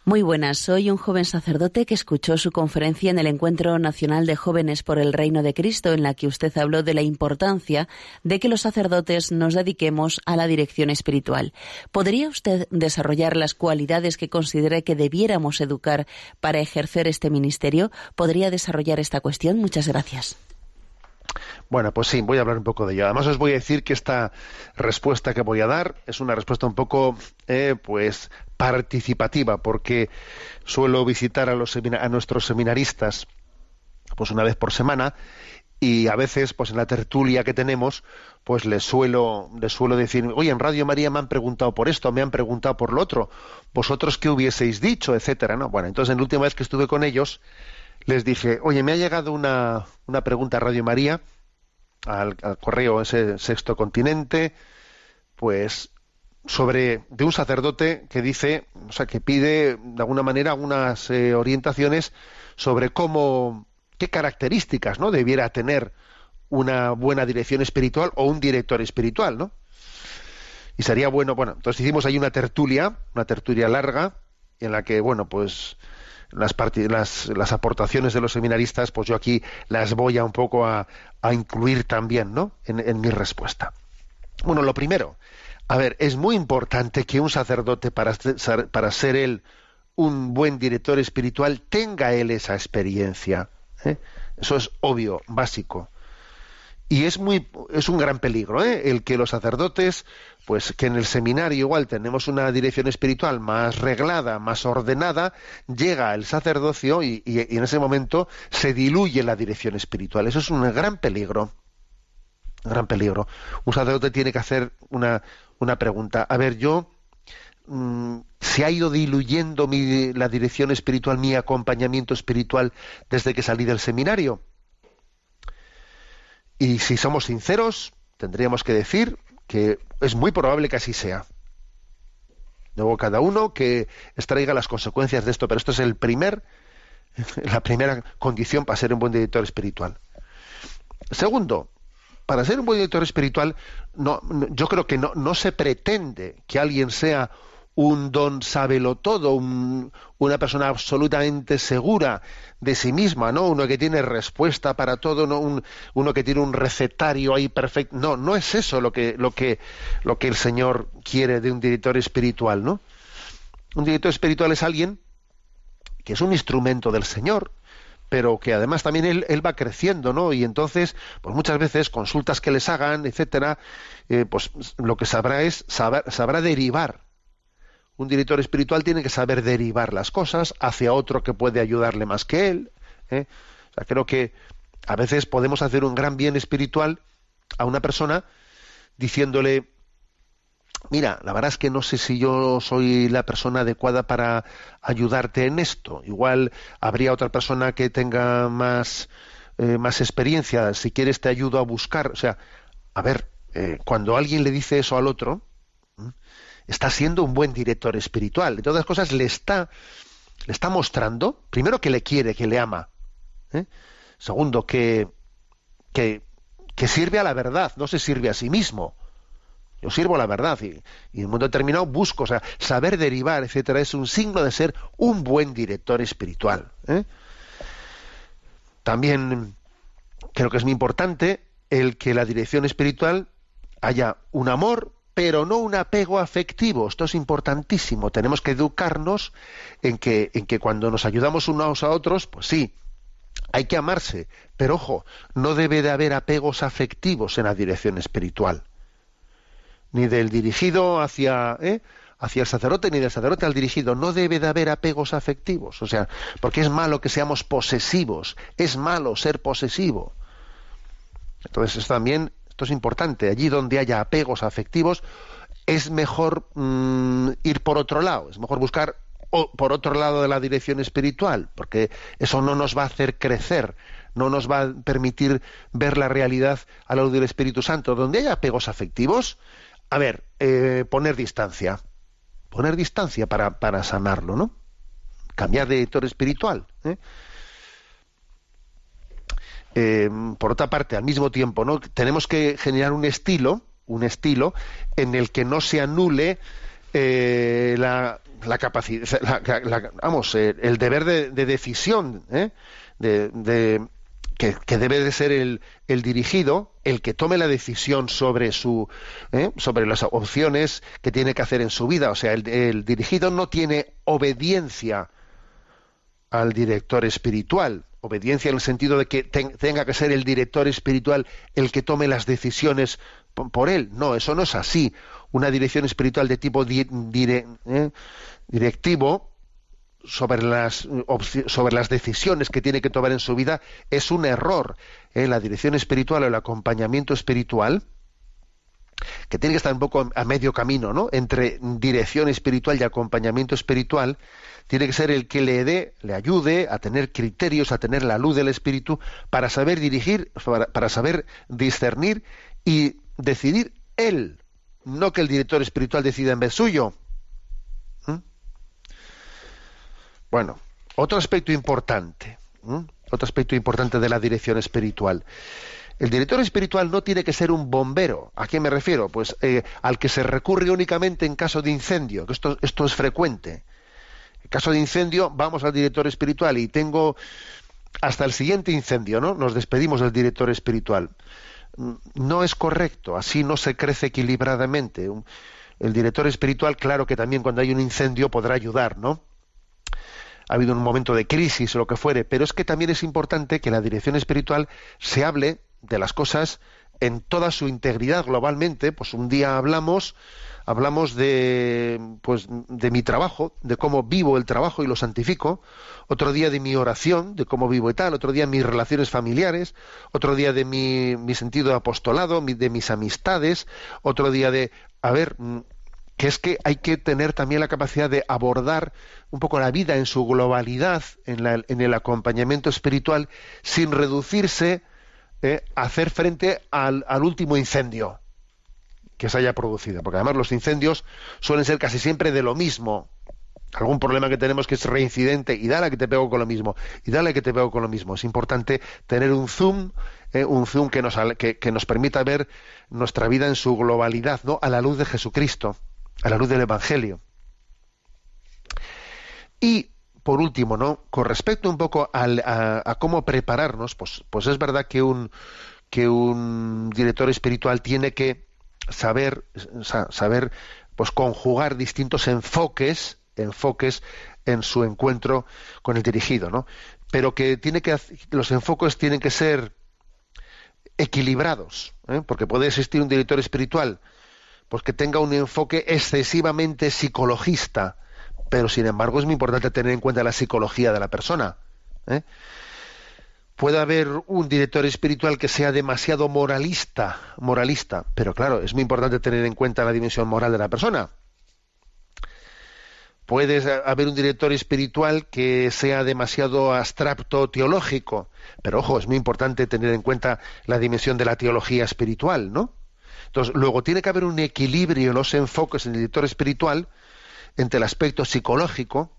Muy buenas, soy un joven sacerdote que escuchó su conferencia en el Encuentro Nacional de Jóvenes por el Reino de Cristo, en la que usted habló de la importancia de que los sacerdotes nos dediquemos a la dirección espiritual. ¿Podría usted desarrollar las cualidades que considere que debiéramos educar para ejercer este ministerio? ¿Podría desarrollar esta cuestión? Muchas gracias.
Bueno, pues sí, voy a hablar un poco de ello. Además os voy a decir que esta respuesta que voy a dar es una respuesta un poco, eh, pues, participativa, porque suelo visitar a, los a nuestros seminaristas, pues una vez por semana, y a veces, pues en la tertulia que tenemos, pues les suelo, les suelo decir, oye, en Radio María me han preguntado por esto, me han preguntado por lo otro, vosotros qué hubieseis dicho, etcétera, ¿no? Bueno, entonces en la última vez que estuve con ellos, les dije, oye, me ha llegado una, una pregunta a Radio María, al, correo ese sexto continente, pues sobre de un sacerdote que dice, o sea, que pide de alguna manera unas eh, orientaciones sobre cómo, qué características, ¿no? Debiera tener una buena dirección espiritual o un director espiritual, ¿no? Y sería bueno, bueno, entonces hicimos ahí una tertulia, una tertulia larga, en la que, bueno, pues las, las, las, aportaciones de los seminaristas, pues yo aquí las voy a un poco a, a incluir también, ¿no? En, en, mi respuesta. Bueno, lo primero, a ver, es muy importante que un sacerdote, para ser, para ser él un buen director espiritual, tenga él esa experiencia. ¿eh? Eso es obvio, básico. Y es muy, es un gran peligro, ¿eh? el que los sacerdotes pues que en el seminario igual tenemos una dirección espiritual más reglada, más ordenada, llega el sacerdocio y, en ese momento se diluye la dirección espiritual. Eso es un gran peligro. Gran peligro. Un sacerdote tiene que hacer una, una pregunta. A ver, yo mm, se ha ido diluyendo mi, la dirección espiritual, mi acompañamiento espiritual desde que salí del seminario. Y si somos sinceros, tendríamos que decir que es muy probable que así sea. Luego cada uno que extraiga las consecuencias de esto, pero esto es el primer, la primera condición para ser un buen director espiritual. Segundo, para ser un buen director espiritual, no, yo creo que no, no se pretende que alguien sea un don sábelo todo, una persona absolutamente segura de sí misma, ¿no? Uno que tiene respuesta para todo, no uno que tiene un recetario ahí perfecto. No, no es eso lo que, lo que, lo que el Señor quiere de un director espiritual, ¿no? Un director espiritual es alguien que es un instrumento del Señor, pero que además también él, va creciendo, ¿no? Y entonces, pues muchas veces consultas que les hagan, etcétera, eh, pues lo que sabrá es sabrá derivar. Un director espiritual tiene que saber derivar las cosas hacia otro que puede ayudarle más que él. ¿eh? O sea, creo que a veces podemos hacer un gran bien espiritual a una persona diciéndole mira, la verdad es que no sé si yo soy la persona adecuada para ayudarte en esto. Igual habría otra persona que tenga más, eh, más experiencia. Si quieres te ayudo a buscar. O sea, a ver, eh, cuando alguien le dice eso al otro, está siendo un buen director espiritual. De todas cosas, le está, le está mostrando, primero, que le quiere, que le ama. ¿eh? Segundo, que, que, sirve a la verdad, no se sirve a sí mismo. Yo sirvo la verdad y, en un momento determinado busco, o sea, saber derivar, etcétera, es un signo de ser un buen director espiritual. ¿eh? También creo que es muy importante el que la dirección espiritual haya un amor, pero no un apego afectivo. Esto es importantísimo. Tenemos que educarnos en que, en que cuando nos ayudamos unos a otros, pues sí, hay que amarse, pero ojo, no debe de haber apegos afectivos en la dirección espiritual ni del dirigido hacia, ¿eh? hacia el sacerdote, ni del sacerdote al dirigido. No debe de haber apegos afectivos. O sea, porque es malo que seamos posesivos. Es malo ser posesivo. Entonces, esto también, esto es importante. Allí donde haya apegos afectivos, es mejor mm, ir por otro lado. Es mejor buscar por otro lado de la dirección espiritual, porque eso no nos va a hacer crecer, no nos va a permitir ver la realidad a la luz del Espíritu Santo. Donde haya apegos afectivos, a ver, eh, poner distancia. Poner distancia para, para sanarlo, ¿no? Cambiar de editor espiritual. ¿eh? Eh, por otra parte, al mismo tiempo, ¿no? Tenemos que generar un estilo, un estilo en el que no se anule la, la capacidad, vamos, el deber de, decisión, de, que, debe de ser el, dirigido el que tome la decisión sobre su ¿eh? sobre las opciones que tiene que hacer en su vida o sea el, dirigido no tiene obediencia al director espiritual obediencia en el sentido de que tenga que ser el director espiritual el que tome las decisiones por, él no eso no es así una dirección espiritual de tipo ¿eh? directivo sobre las, sobre las decisiones que tiene que tomar en su vida es un error. ¿eh? La dirección espiritual o el acompañamiento espiritual, que tiene que estar un poco a medio camino, ¿no? Entre dirección espiritual y acompañamiento espiritual, tiene que ser el que le dé, le ayude a tener criterios, a tener la luz del espíritu, para saber dirigir, para saber discernir y decidir él, no que el director espiritual decida en vez suyo. Bueno, otro aspecto importante, otro aspecto importante de la dirección espiritual. El director espiritual no tiene que ser un bombero. ¿A qué me refiero? Pues eh, al que se recurre únicamente en caso de incendio, esto, esto es frecuente. En caso de incendio, vamos al director espiritual y tengo hasta el siguiente incendio, ¿no? Nos despedimos del director espiritual. Mm, no es correcto, así no se crece equilibradamente. El director espiritual, claro que también cuando hay un incendio podrá ayudar, ¿no? ha habido un momento de crisis o lo que fuere, pero es que también es importante que la dirección espiritual se hable de las cosas en toda su integridad globalmente, pues un día hablamos hablamos de pues de mi trabajo, de cómo vivo el trabajo y lo santifico, otro día de mi oración, de cómo vivo y tal, otro día mis relaciones familiares, otro día de mi, mi sentido de apostolado, de mis amistades, otro día de a ver, que es que hay que tener también la capacidad de abordar un poco la vida en su globalidad, en, el acompañamiento espiritual, sin reducirse eh, hacer frente al, último incendio que se haya producido. Porque además los incendios suelen ser casi siempre de lo mismo. algún problema que tenemos que es reincidente y dale que te pego con lo mismo y dale que te pego con lo mismo. Es importante tener un zoom, eh, un zoom que nos, que, nos permita ver nuestra vida en su globalidad, ¿no? A la luz de Jesucristo, a la luz del Evangelio. Y por último, ¿no? Con respecto un poco a, cómo prepararnos, pues, pues es verdad que un que un director espiritual tiene que saber saber pues conjugar distintos enfoques enfoques en su encuentro con el dirigido, ¿no? Pero que tiene que los enfoques tienen que ser equilibrados, ¿eh? porque puede existir un director espiritual pues que tenga un enfoque excesivamente psicologista, pero sin embargo es muy importante tener en cuenta la psicología de la persona. ¿eh? Puede haber un director espiritual que sea demasiado moralista, moralista, pero claro, es muy importante tener en cuenta la dimensión moral de la persona. Puede haber un director espiritual que sea demasiado abstracto teológico, pero ojo, es muy importante tener en cuenta la dimensión de la teología espiritual, ¿no? Entonces, luego tiene que haber un equilibrio en los enfoques en el director espiritual entre el aspecto psicológico,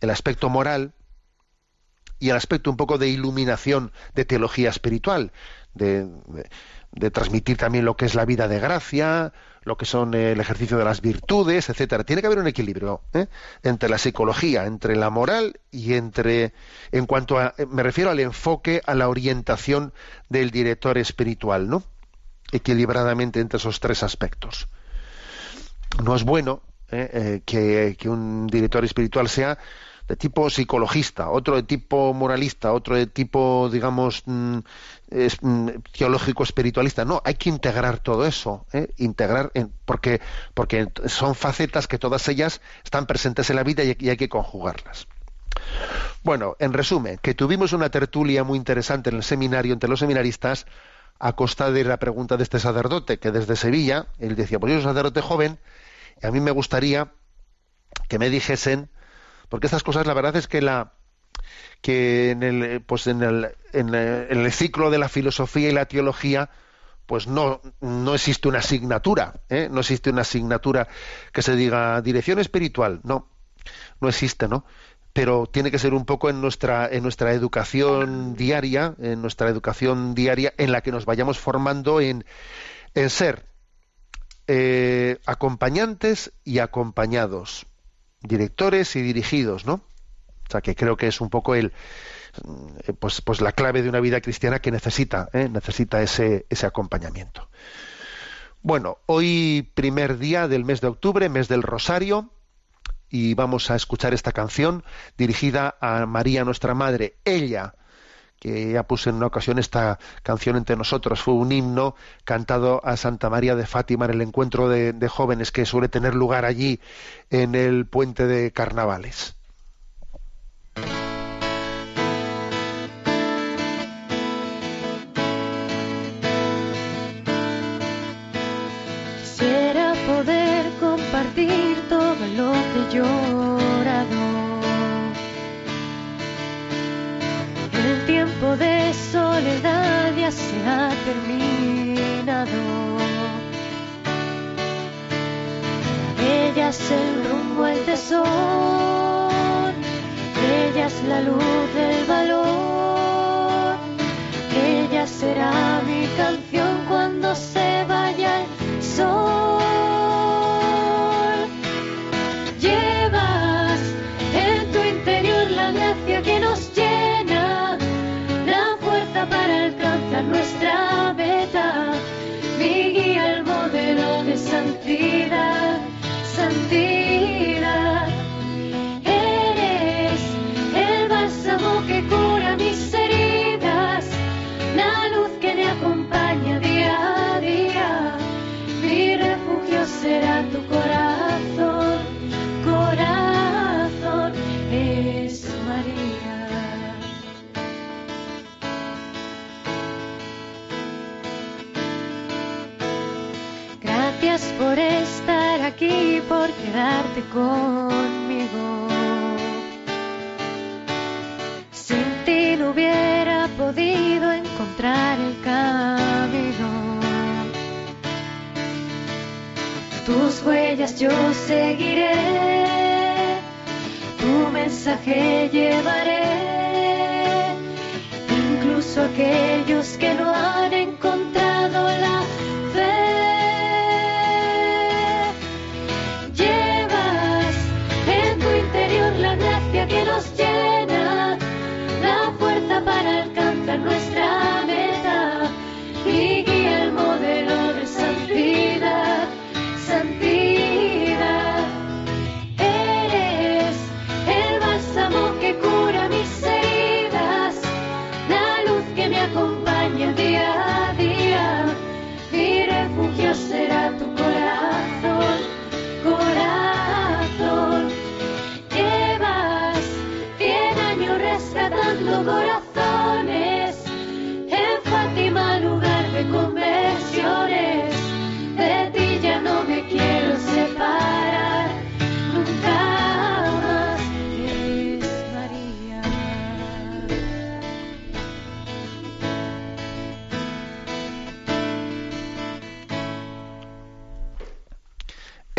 el aspecto moral y el aspecto un poco de iluminación de teología espiritual, de, de transmitir también lo que es la vida de gracia, lo que son el ejercicio de las virtudes, etcétera. Tiene que haber un equilibrio ¿eh? entre la psicología, entre la moral y entre, en cuanto a, me refiero al enfoque, a la orientación del director espiritual, ¿no? Equilibradamente entre esos tres aspectos. No es bueno ¿eh? Eh, que, un director espiritual sea de tipo psicologista, otro de tipo moralista, otro de tipo, digamos, mm, mm, teológico espiritualista. No, hay que integrar todo eso, ¿eh? integrar, porque, porque son facetas que todas ellas están presentes en la vida y, hay que conjugarlas. Bueno, en resumen, que tuvimos una tertulia muy interesante en el seminario entre los seminaristas a costa de la pregunta de este sacerdote, que desde Sevilla, él decía, pues yo soy un sacerdote joven, a mí me gustaría que me dijesen porque estas cosas la verdad es que la que en el pues en el, en el, ciclo de la filosofía y la teología pues no, no existe una asignatura, ¿eh? no existe una asignatura que se diga dirección espiritual, no, no existe, ¿no? Pero tiene que ser un poco en nuestra, en nuestra educación diaria, en nuestra educación diaria, en la que nos vayamos formando en, en ser eh, acompañantes y acompañados directores y dirigidos, ¿no? O sea, que creo que es un poco el, eh, pues, pues la clave de una vida cristiana que necesita, ¿eh? necesita ese, ese acompañamiento. Bueno, hoy primer día del mes de octubre, mes del Rosario, y vamos a escuchar esta canción dirigida a María nuestra Madre. Ella, que ya puse en una ocasión esta canción entre nosotros. Fue un himno cantado a Santa María de Fátima en el encuentro de, jóvenes que suele tener lugar allí en el puente de carnavales.
Soledad ya se ha terminado. Ella es el rumbo al tesoro, ella es la luz del valor, ella será mi canción cuando se vaya el sol. Conmigo. Sin ti no hubiera podido encontrar el camino. Tus huellas yo seguiré mensaje llevaré, incluso aquellos que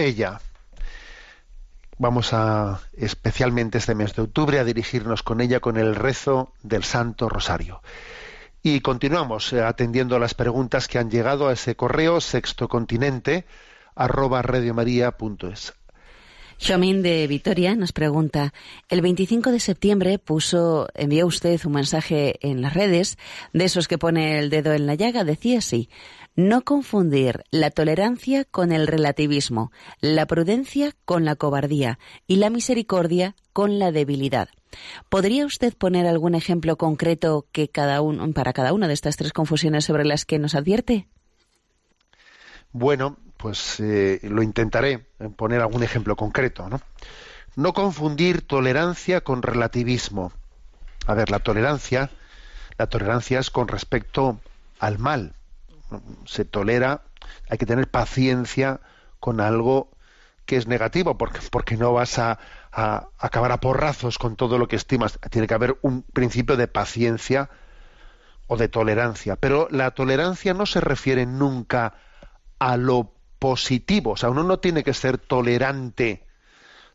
ella. Vamos a, especialmente este mes de octubre, a dirigirnos con ella con el rezo del Santo Rosario. Y continuamos eh, atendiendo a las preguntas que han llegado a ese correo sextocontinente arroba radiomaria.es.
Xiaomín de Vitoria nos pregunta, el 25 de septiembre puso, envió usted un mensaje en las redes, de esos que pone el dedo en la llaga, decía así, no confundir la tolerancia con el relativismo, la prudencia con la cobardía y la misericordia con la debilidad. ¿Podría usted poner algún ejemplo concreto que cada para cada una de estas tres confusiones sobre las que nos advierte?
Bueno, pues eh, lo intentaré eh, poner algún ejemplo concreto. ¿no? no confundir tolerancia con relativismo. A ver, la tolerancia, la tolerancia es con respecto al mal. Se tolera, hay que tener paciencia con algo que es negativo, porque, porque no vas a, a acabar a porrazos con todo lo que estimas. Tiene que haber un principio de paciencia o de tolerancia. Pero la tolerancia no se refiere nunca a lo positivo. O sea, uno no tiene que ser tolerante,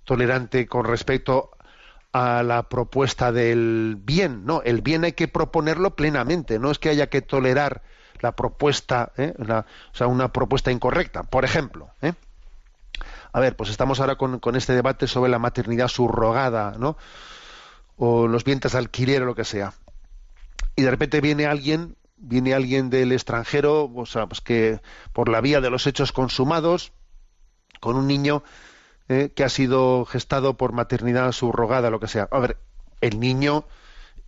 tolerante con respecto a la propuesta del bien. No, el bien hay que proponerlo plenamente. No es que haya que tolerar la propuesta, ¿eh? la, o sea, una propuesta incorrecta. Por ejemplo, ¿eh? a ver, pues estamos ahora con, con, este debate sobre la maternidad subrogada, ¿no? O los vientres de alquiler o lo que sea. Y de repente viene alguien viene alguien del extranjero, o sea, pues que por la vía de los hechos consumados, con un niño eh, que ha sido gestado por maternidad subrogada, lo que sea. A ver, el niño,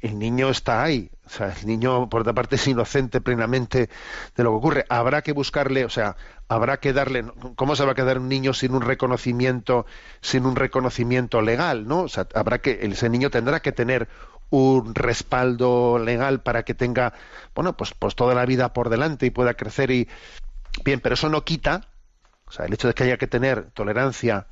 el niño está ahí. O sea, el niño, por otra parte, es inocente plenamente de lo que ocurre. Habrá que buscarle, o sea, habrá que darle. ¿Cómo se va a quedar un niño sin un reconocimiento, sin un reconocimiento legal, no? O sea, habrá que, ese niño tendrá que tener un respaldo legal para que tenga, bueno, pues, pues toda la vida por delante y pueda crecer y bien, pero eso no quita, o sea, el hecho de que haya que tener tolerancia,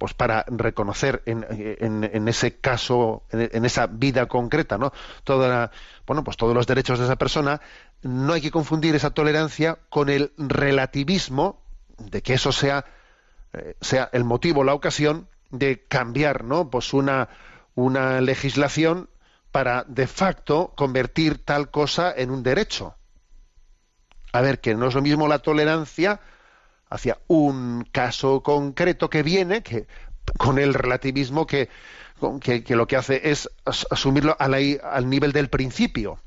pues para reconocer en, ese caso, en, en, esa vida concreta, ¿no? Toda la, bueno, pues todos los derechos de esa persona, no hay que confundir esa tolerancia con el relativismo de que eso sea, eh, sea el motivo, la ocasión de cambiar, ¿no? Pues una, una legislación para de facto convertir tal cosa en un derecho. A ver, que no es lo mismo la tolerancia hacia un caso concreto que viene, que con el relativismo que, lo que hace es asumirlo al nivel del principio.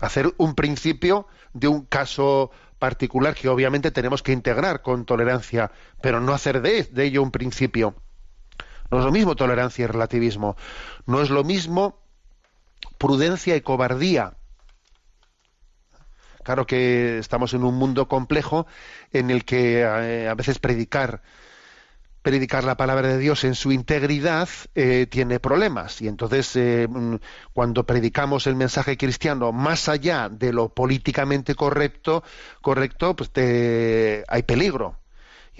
Hacer un principio de un caso particular que obviamente tenemos que integrar con tolerancia, pero no hacer de ello un principio. No es lo mismo tolerancia y relativismo. No es lo mismo prudencia y cobardía. Claro que estamos en un mundo complejo en el que eh, a veces predicar predicar la palabra de Dios en su integridad eh, tiene problemas. Y entonces eh, cuando predicamos el mensaje cristiano más allá de lo políticamente correcto correcto pues hay peligro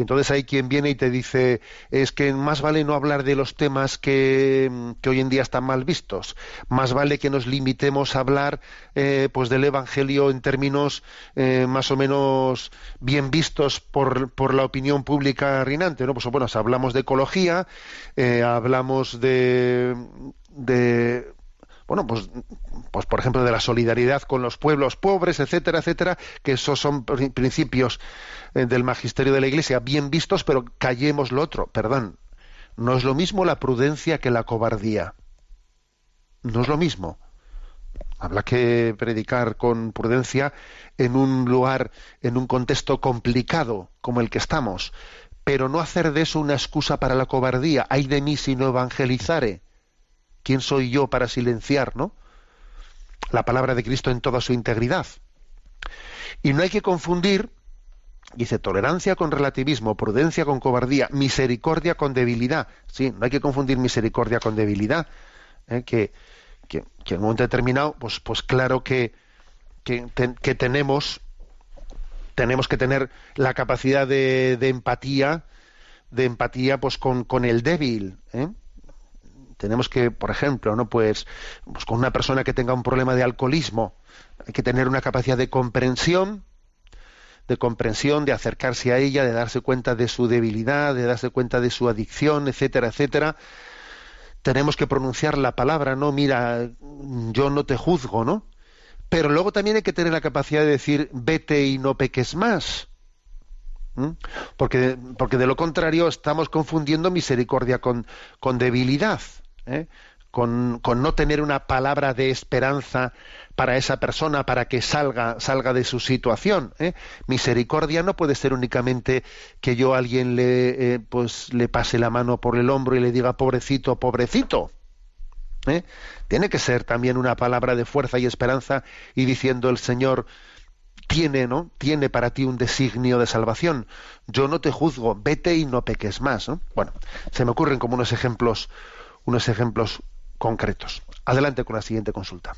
y entonces hay quien viene y te dice, es que más vale no hablar de los temas que, hoy en día están mal vistos, más vale que nos limitemos a hablar eh, pues del Evangelio en términos eh, más o menos bien vistos por, por, la opinión pública reinante. ¿no? Pues bueno, hablamos de ecología, eh, hablamos de, de bueno, pues, pues por ejemplo de la solidaridad con los pueblos pobres, etcétera, etcétera, que esos son principios eh, del magisterio de la Iglesia bien vistos, pero callemos lo otro, perdón. No es lo mismo la prudencia que la cobardía. No es lo mismo. Habla que predicar con prudencia en un lugar, en un contexto complicado como el que estamos, pero no hacer de eso una excusa para la cobardía. Hay de mí si no evangelizare ¿Quién soy yo para silenciar, no? La palabra de Cristo en toda su integridad. Y no hay que confundir, dice, tolerancia con relativismo, prudencia con cobardía, misericordia con debilidad. Sí, no hay que confundir misericordia con debilidad. ¿eh? Que, que, en un momento determinado, pues, pues claro que, que, tenemos, tenemos que tener la capacidad de, de empatía, de empatía pues con, con el débil. ¿eh? Tenemos que, por ejemplo, no pues, pues, con una persona que tenga un problema de alcoholismo, hay que tener una capacidad de comprensión, de comprensión, de acercarse a ella, de darse cuenta de su debilidad, de darse cuenta de su adicción, etcétera, etcétera. Tenemos que pronunciar la palabra, no, mira, yo no te juzgo, ¿no? Pero luego también hay que tener la capacidad de decir, vete y no peques más. Porque, porque de lo contrario estamos confundiendo misericordia con, con debilidad. ¿Eh? con, no tener una palabra de esperanza para esa persona para que salga, salga de su situación. ¿eh? Misericordia no puede ser únicamente que yo a alguien le, eh, pues, le pase la mano por el hombro y le diga pobrecito, pobrecito. Tiene que ser también una palabra de fuerza y esperanza y diciendo el Señor tiene, ¿no? Tiene para ti un designio de salvación. Yo no te juzgo, vete y no peques más. Bueno, se me ocurren como unos ejemplos unos ejemplos concretos. Adelante con la siguiente consulta.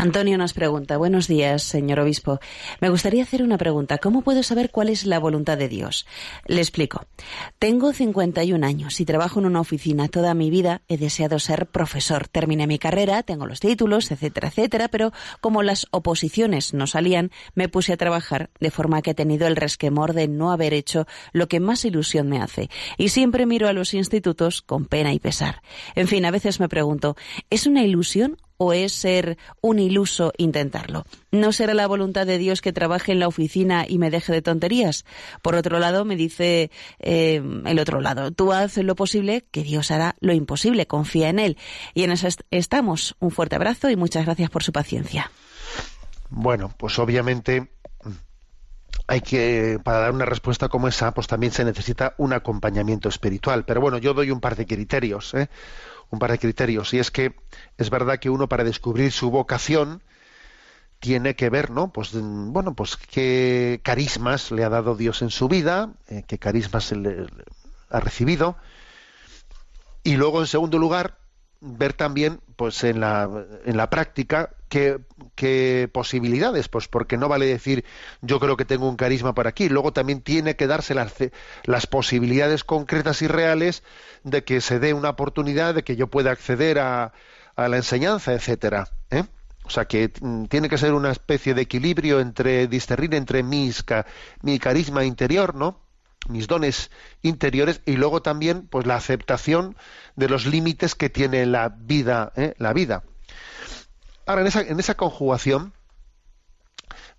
Antonio nos pregunta, buenos días, señor obispo. Me gustaría hacer una pregunta. ¿Cómo puedo saber cuál es la voluntad de Dios? Le explico. Tengo 51 años y trabajo en una oficina. Toda mi vida he deseado ser profesor. Terminé mi carrera, tengo los títulos, etcétera, etcétera, pero como las oposiciones no salían, me puse a trabajar de forma que he tenido el resquemor de no haber hecho lo que más ilusión me hace. Y siempre miro a los institutos con pena y pesar. En fin, a veces me pregunto, ¿es una ilusión o es ser un iluso intentarlo? ¿No será la voluntad de Dios que trabaje en la oficina y me deje de tonterías? Por otro lado, me dice eh, el otro lado, tú haz lo posible, que Dios hará lo imposible, confía en Él. Y en eso estamos. Un fuerte abrazo y muchas gracias por su paciencia.
Bueno, pues obviamente hay que, para dar una respuesta como esa, pues también se necesita un acompañamiento espiritual. Pero bueno, yo doy un par de criterios. ¿eh? Un par de criterios. Y es que es verdad que uno para descubrir su vocación tiene que ver, ¿no? Pues bueno, pues qué carismas le ha dado Dios en su vida, eh, qué carismas le, ha recibido. Y luego, en segundo lugar, ver también, pues en la, en la práctica, qué, posibilidades, pues porque no vale decir yo creo que tengo un carisma para aquí, luego también tiene que darse las, las posibilidades concretas y reales de que se dé una oportunidad de que yo pueda acceder a, a la enseñanza, etcétera. ¿eh? O sea que mm, tiene que ser una especie de equilibrio entre discernir entre mis, mi carisma interior, ¿no? mis dones interiores y luego también pues la aceptación de los límites que tiene la vida ¿eh? la vida ahora en esa, en esa conjugación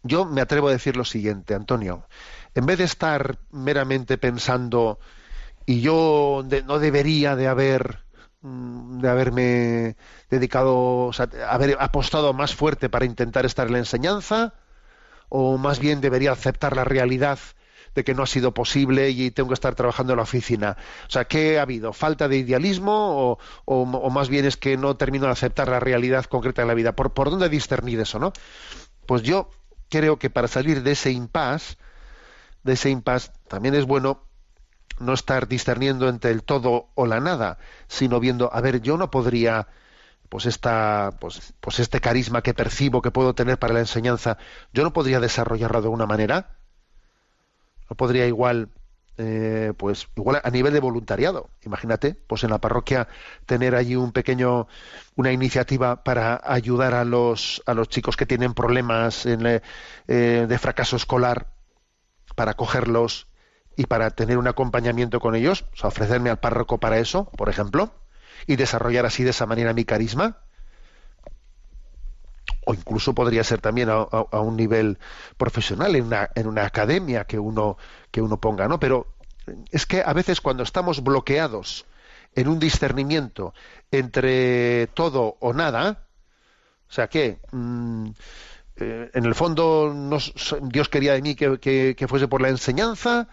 yo me atrevo a decir lo siguiente Antonio. En vez de estar meramente pensando y yo no debería de haber mm, de haberme dedicado, o sea, haber apostado más fuerte para intentar estar en la enseñanza, o más bien debería aceptar la realidad de que no ha sido posible y tengo que estar trabajando en la oficina. O sea, ¿qué ha habido? ¿Falta de idealismo o, más bien es que no termino de aceptar la realidad concreta de la vida? ¿Por, ¿Por dónde discernir eso, no? Pues yo creo que para salir de ese impasse, de ese impasse, también es bueno no estar discerniendo entre el todo o la nada, sino viendo, a ver, yo no podría pues esta pues, pues este carisma que percibo que puedo tener para la enseñanza, yo no podría desarrollarlo de una manera no podría igual eh, pues igual a nivel de voluntariado. Imagínate, pues en la parroquia tener allí un pequeño, una iniciativa para ayudar a los a los chicos que tienen problemas eh, de fracaso escolar, para cogerlos y para tener un acompañamiento con ellos, o sea, ofrecerme al párroco para eso, por ejemplo, y desarrollar así de esa manera mi carisma o incluso podría ser también a, un nivel profesional en una, en una academia que uno que uno ponga no pero es que a veces cuando estamos bloqueados en un discernimiento entre todo o nada o sea que mm, eh, en el fondo Dios quería de mí que, que, fuese por la enseñanza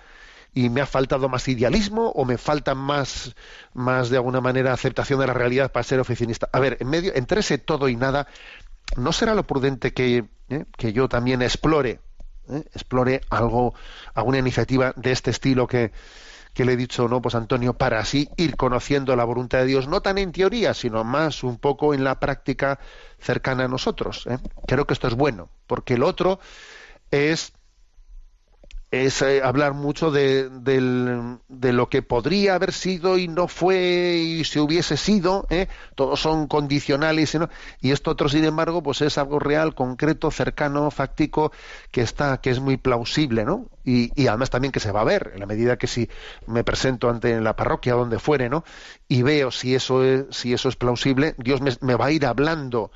y me ha faltado más idealismo o me falta más, más de alguna manera aceptación de la realidad para ser oficinista. A ver, en medio, entre ese todo y nada, ¿no será lo prudente que, eh, que yo también explore, eh, explore algo, alguna iniciativa de este estilo que, que le he dicho, no, pues Antonio, para así ir conociendo la voluntad de Dios, no tan en teoría, sino más un poco en la práctica cercana a nosotros. Eh? Creo que esto es bueno, porque el otro es es eh, hablar mucho de, lo que podría haber sido y no fue y si hubiese sido, ¿eh? todos son condicionales y esto otro sin embargo pues es algo real, concreto, cercano, fáctico, que está, que es muy plausible, ¿no? Y, y, además también que se va a ver, en la medida que si me presento ante la parroquia donde fuere, ¿no? Y veo si eso es, si eso es plausible, Dios me, va a ir hablando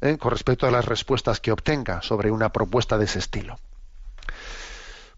¿eh? con respecto a las respuestas que obtenga sobre una propuesta de ese estilo.